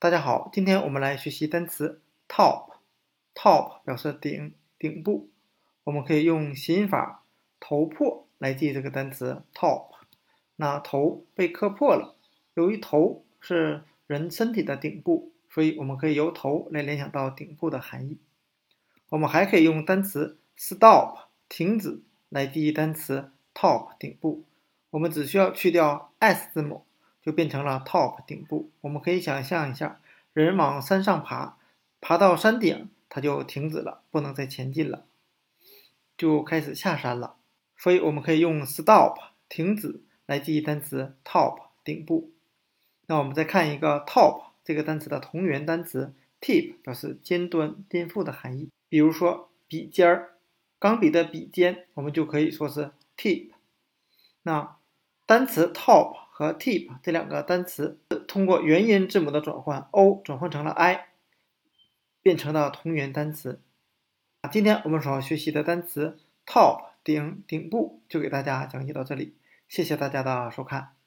大家好，今天我们来学习单词 top。top 表示顶、顶部，我们可以用谐音法“头破”来记这个单词 top。那头被磕破了，由于头是人身体的顶部，所以我们可以由头来联想到顶部的含义。我们还可以用单词 stop 停止来记忆单词 top 顶部。我们只需要去掉 s 字母。就变成了 top 顶部。我们可以想象一下，人往山上爬，爬到山顶，它就停止了，不能再前进了，就开始下山了。所以我们可以用 stop 停止来记忆单词 top 顶部。那我们再看一个 top 这个单词的同源单词 tip，表示尖端、颠覆的含义。比如说笔尖儿，钢笔的笔尖，我们就可以说是 tip。那单词 top。和 tip 这两个单词通过元音字母的转换，o 转换成了 i，变成了同源单词。今天我们所要学习的单词 top 顶顶部就给大家讲解到这里，谢谢大家的收看。